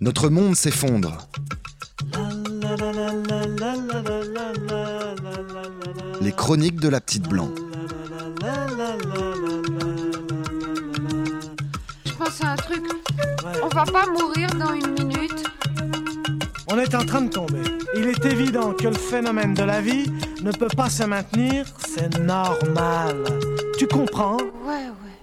Notre monde s'effondre. Les chroniques de la petite blanc. Je pense à un truc. On va pas mourir dans une minute. On est en train de tomber. Il est évident que le phénomène de la vie ne peut pas se maintenir, c'est normal. Tu comprends? Ouais, ouais.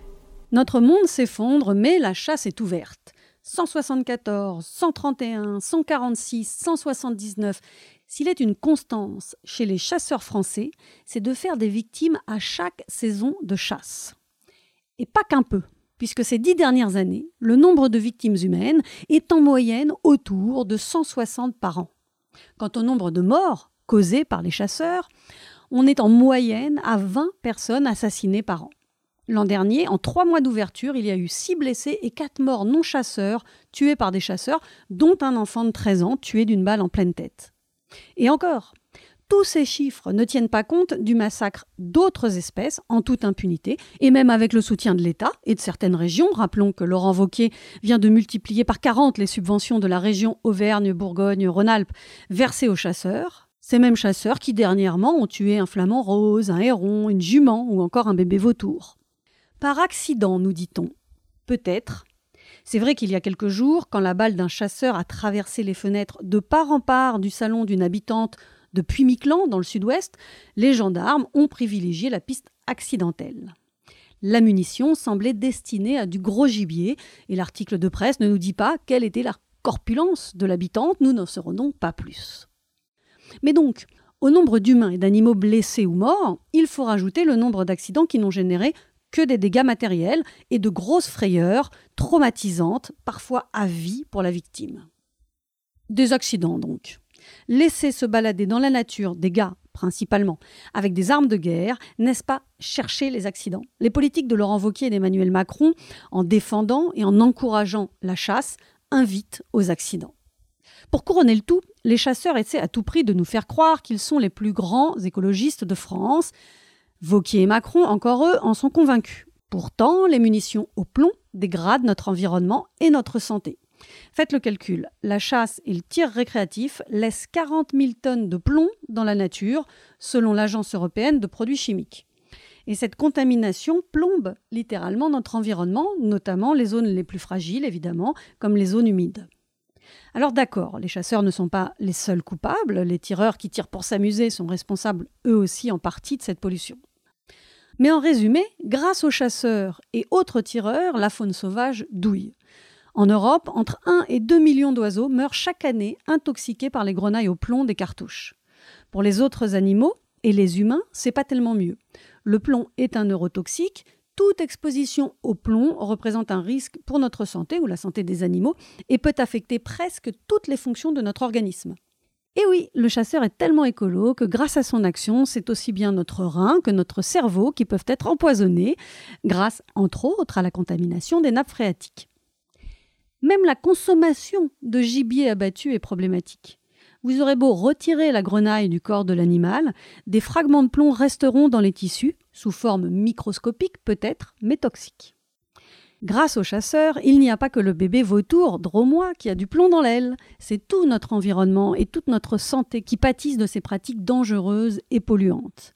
Notre monde s'effondre, mais la chasse est ouverte. 174, 131, 146, 179. S'il est une constance chez les chasseurs français, c'est de faire des victimes à chaque saison de chasse. Et pas qu'un peu, puisque ces dix dernières années, le nombre de victimes humaines est en moyenne autour de 160 par an. Quant au nombre de morts causées par les chasseurs, on est en moyenne à 20 personnes assassinées par an. L'an dernier, en trois mois d'ouverture, il y a eu six blessés et quatre morts non chasseurs tués par des chasseurs, dont un enfant de 13 ans tué d'une balle en pleine tête. Et encore, tous ces chiffres ne tiennent pas compte du massacre d'autres espèces en toute impunité, et même avec le soutien de l'État et de certaines régions. Rappelons que Laurent Wauquiez vient de multiplier par 40 les subventions de la région Auvergne-Bourgogne-Rhône-Alpes versées aux chasseurs. Ces mêmes chasseurs qui dernièrement ont tué un flamant rose, un héron, une jument ou encore un bébé vautour. Par accident, nous dit-on. Peut-être. C'est vrai qu'il y a quelques jours, quand la balle d'un chasseur a traversé les fenêtres de part en part du salon d'une habitante de Puy-Miquelan, dans le sud-ouest, les gendarmes ont privilégié la piste accidentelle. La munition semblait destinée à du gros gibier, et l'article de presse ne nous dit pas quelle était la corpulence de l'habitante, nous n'en saurons donc pas plus. Mais donc, au nombre d'humains et d'animaux blessés ou morts, il faut rajouter le nombre d'accidents qui n'ont généré que des dégâts matériels et de grosses frayeurs traumatisantes, parfois à vie pour la victime. Des accidents donc. Laisser se balader dans la nature des gars, principalement, avec des armes de guerre, n'est-ce pas chercher les accidents? Les politiques de Laurent Wauquiez et d'Emmanuel Macron, en défendant et en encourageant la chasse, invitent aux accidents. Pour couronner le tout, les chasseurs essaient à tout prix de nous faire croire qu'ils sont les plus grands écologistes de France, Vauquier et Macron, encore eux, en sont convaincus. Pourtant, les munitions au plomb dégradent notre environnement et notre santé. Faites le calcul, la chasse et le tir récréatif laissent 40 000 tonnes de plomb dans la nature, selon l'Agence européenne de produits chimiques. Et cette contamination plombe littéralement notre environnement, notamment les zones les plus fragiles, évidemment, comme les zones humides. Alors d'accord, les chasseurs ne sont pas les seuls coupables, les tireurs qui tirent pour s'amuser sont responsables eux aussi en partie de cette pollution. Mais en résumé, grâce aux chasseurs et autres tireurs, la faune sauvage douille. En Europe, entre 1 et 2 millions d'oiseaux meurent chaque année intoxiqués par les grenailles au plomb des cartouches. Pour les autres animaux et les humains, c'est pas tellement mieux. Le plomb est un neurotoxique, toute exposition au plomb représente un risque pour notre santé ou la santé des animaux et peut affecter presque toutes les fonctions de notre organisme. Et oui, le chasseur est tellement écolo que grâce à son action, c'est aussi bien notre rein que notre cerveau qui peuvent être empoisonnés, grâce entre autres à la contamination des nappes phréatiques. Même la consommation de gibier abattu est problématique. Vous aurez beau retirer la grenaille du corps de l'animal, des fragments de plomb resteront dans les tissus, sous forme microscopique peut-être, mais toxiques. Grâce aux chasseurs, il n'y a pas que le bébé vautour dromois qui a du plomb dans l'aile. C'est tout notre environnement et toute notre santé qui pâtissent de ces pratiques dangereuses et polluantes.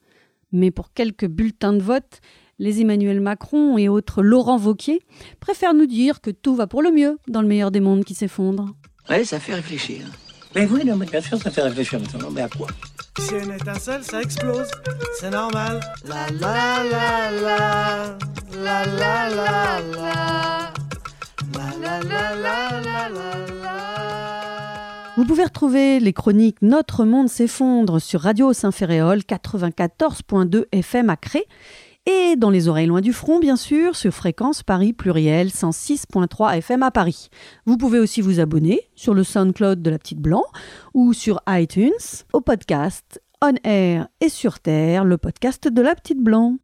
Mais pour quelques bulletins de vote, les Emmanuel Macron et autres Laurent Vauquier préfèrent nous dire que tout va pour le mieux dans le meilleur des mondes qui s'effondre. Ouais, ça fait réfléchir. Mais oui, non, mais bien sûr, ça fait réfléchir maintenant. Mais à quoi Si une étincelle, ça explose. C'est normal. La. La la la la. La la la la la la la. Vous pouvez retrouver les chroniques Notre monde s'effondre sur Radio Saint-Ferréol 94.2 FM à Cré et dans les oreilles loin du front, bien sûr, sur fréquence Paris pluriel 106.3 FM à Paris. Vous pouvez aussi vous abonner sur le SoundCloud de la Petite Blanc ou sur iTunes au podcast On Air et sur Terre, le podcast de la Petite Blanc.